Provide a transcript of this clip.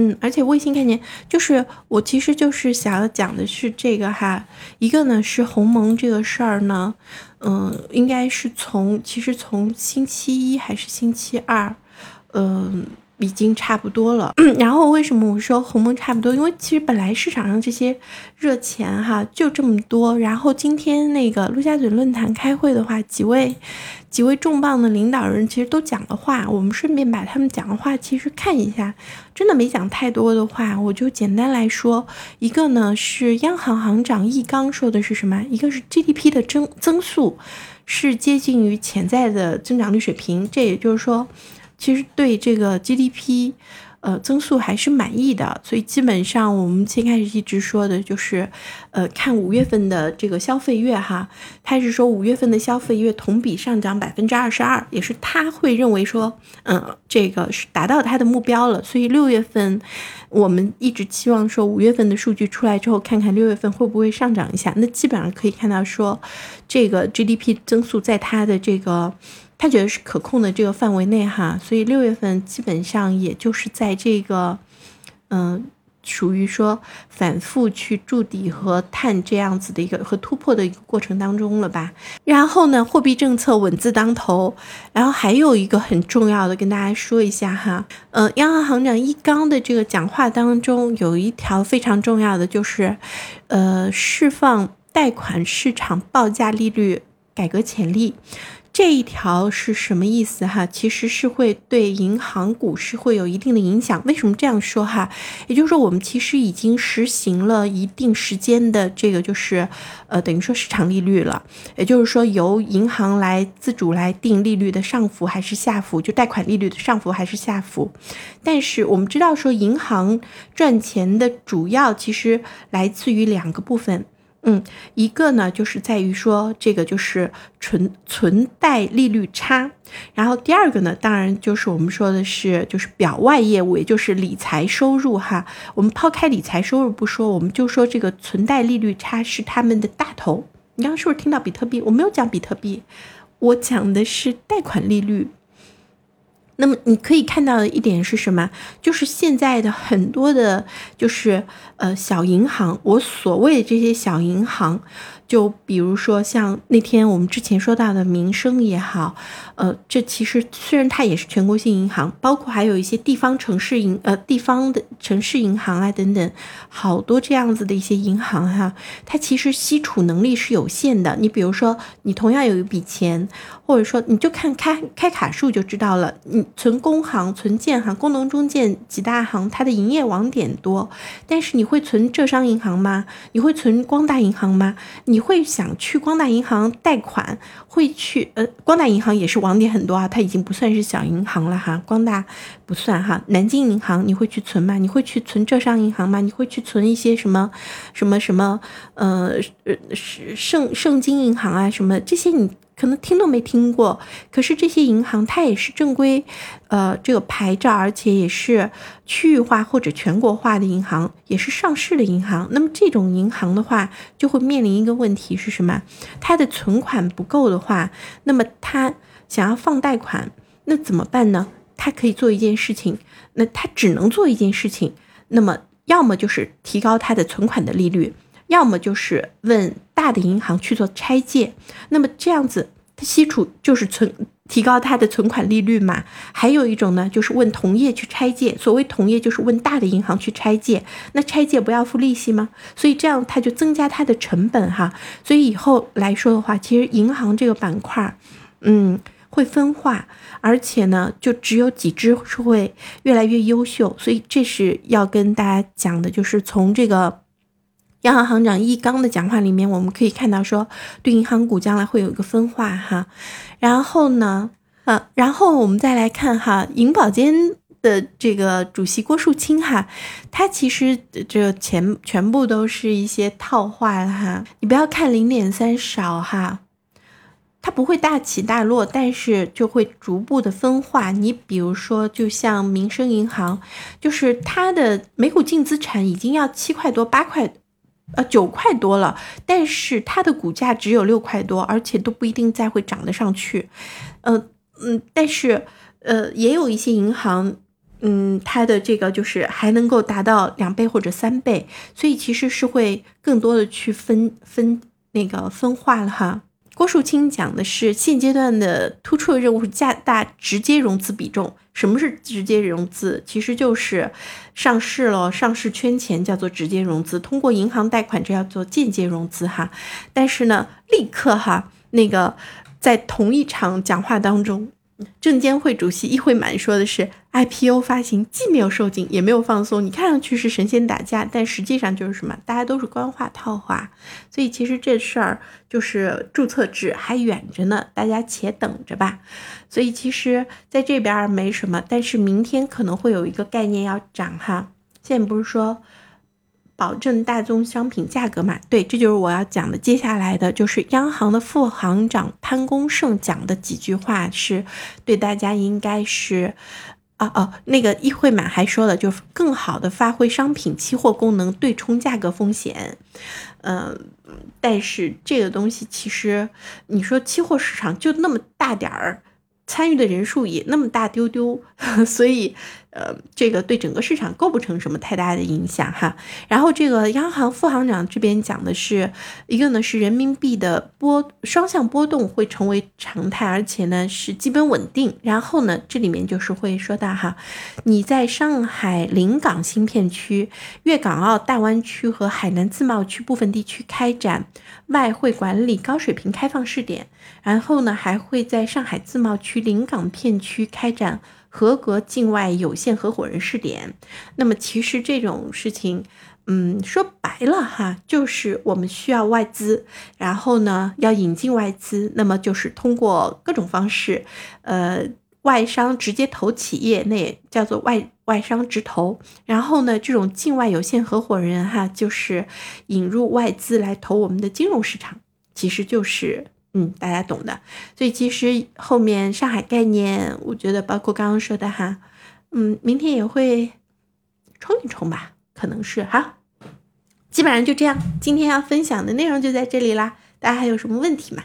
嗯，而且卫星概念就是我其实就是想要讲的是这个哈，一个呢是鸿蒙这个事儿呢，嗯，应该是从其实从星期一还是星期二，嗯。已经差不多了，然后为什么我说鸿蒙差不多？因为其实本来市场上这些热钱哈就这么多，然后今天那个陆家嘴论坛开会的话，几位几位重磅的领导人其实都讲了话，我们顺便把他们讲的话其实看一下，真的没讲太多的话，我就简单来说，一个呢是央行行长易纲说的是什么？一个是 GDP 的增增速是接近于潜在的增长率水平，这也就是说。其实对这个 GDP，呃，增速还是满意的，所以基本上我们先开始一直说的就是，呃，看五月份的这个消费月哈，他是说五月份的消费月同比上涨百分之二十二，也是他会认为说，嗯，这个是达到他的目标了，所以六月份我们一直期望说五月份的数据出来之后，看看六月份会不会上涨一下，那基本上可以看到说，这个 GDP 增速在它的这个。他觉得是可控的这个范围内哈，所以六月份基本上也就是在这个，嗯，属于说反复去筑底和探这样子的一个和突破的一个过程当中了吧。然后呢，货币政策稳字当头，然后还有一个很重要的跟大家说一下哈，嗯，央行行长易纲的这个讲话当中有一条非常重要的就是，呃，释放贷款市场报价利率改革潜力。这一条是什么意思哈？其实是会对银行股市会有一定的影响。为什么这样说哈？也就是说，我们其实已经实行了一定时间的这个，就是呃，等于说市场利率了。也就是说，由银行来自主来定利率的上浮还是下浮，就贷款利率的上浮还是下浮。但是我们知道说，银行赚钱的主要其实来自于两个部分。嗯，一个呢，就是在于说这个就是存存贷利率差，然后第二个呢，当然就是我们说的是就是表外业务，也就是理财收入哈。我们抛开理财收入不说，我们就说这个存贷利率差是他们的大头。你刚刚是不是听到比特币？我没有讲比特币，我讲的是贷款利率。那么你可以看到的一点是什么？就是现在的很多的，就是呃小银行，我所谓的这些小银行。就比如说像那天我们之前说到的民生也好，呃，这其实虽然它也是全国性银行，包括还有一些地方城市银呃地方的城市银行啊等等，好多这样子的一些银行哈，它其实吸储能力是有限的。你比如说，你同样有一笔钱，或者说你就看开开卡数就知道了，你存工行、存建行、工农中建几大行，它的营业网点多，但是你会存浙商银行吗？你会存光大银行吗？你会想去光大银行贷款，会去呃，光大银行也是网点很多啊，它已经不算是小银行了哈，光大不算哈。南京银行你会去存吗？你会去存浙商银行吗？你会去存一些什么什么什么呃呃盛盛京银行啊什么这些你？可能听都没听过，可是这些银行它也是正规，呃，这个牌照，而且也是区域化或者全国化的银行，也是上市的银行。那么这种银行的话，就会面临一个问题是什么？它的存款不够的话，那么它想要放贷款，那怎么办呢？它可以做一件事情，那它只能做一件事情，那么要么就是提高它的存款的利率。要么就是问大的银行去做拆借，那么这样子它吸储就是存提高它的存款利率嘛。还有一种呢，就是问同业去拆借，所谓同业就是问大的银行去拆借，那拆借不要付利息吗？所以这样它就增加它的成本哈。所以以后来说的话，其实银行这个板块，嗯，会分化，而且呢，就只有几只是会越来越优秀。所以这是要跟大家讲的，就是从这个。央行行长易纲的讲话里面，我们可以看到说，对银行股将来会有一个分化哈。然后呢，呃，然后我们再来看哈，银保监的这个主席郭树清哈，他其实这全全部都是一些套话哈。你不要看零点三少哈，它不会大起大落，但是就会逐步的分化。你比如说，就像民生银行，就是它的每股净资产已经要七块多八块。呃，九块多了，但是它的股价只有六块多，而且都不一定再会涨得上去。呃，嗯，但是呃，也有一些银行，嗯，它的这个就是还能够达到两倍或者三倍，所以其实是会更多的去分分那个分化了哈。郭树清讲的是现阶段的突出的任务是加大直接融资比重。什么是直接融资？其实就是上市了，上市圈钱叫做直接融资，通过银行贷款这叫做间接融资哈。但是呢，立刻哈那个在同一场讲话当中。证监会主席易会满说的是，IPO 发行既没有收紧，也没有放松。你看上去是神仙打架，但实际上就是什么？大家都是官话套话。所以其实这事儿就是注册制还远着呢，大家且等着吧。所以其实在这边没什么，但是明天可能会有一个概念要涨哈。现在不是说。保证大宗商品价格嘛？对，这就是我要讲的。接下来的就是央行的副行长潘功胜讲的几句话，是对大家应该是啊哦，那个易会满还说了，就更好的发挥商品期货功能，对冲价格风险。嗯，但是这个东西其实你说期货市场就那么大点儿。参与的人数也那么大丢丢，所以，呃，这个对整个市场构不成什么太大的影响哈。然后，这个央行副行长这边讲的是一个呢是人民币的波双向波动会成为常态，而且呢是基本稳定。然后呢，这里面就是会说到哈，你在上海临港新片区、粤港澳大湾区和海南自贸区部分地区开展外汇管理高水平开放试点，然后呢还会在上海自贸区。临港片区开展合格境外有限合伙人试点，那么其实这种事情，嗯，说白了哈，就是我们需要外资，然后呢要引进外资，那么就是通过各种方式，呃，外商直接投企业，那也叫做外外商直投，然后呢这种境外有限合伙人哈，就是引入外资来投我们的金融市场，其实就是。嗯，大家懂的。所以其实后面上海概念，我觉得包括刚刚说的哈，嗯，明天也会冲一冲吧，可能是哈。基本上就这样，今天要分享的内容就在这里啦。大家还有什么问题吗？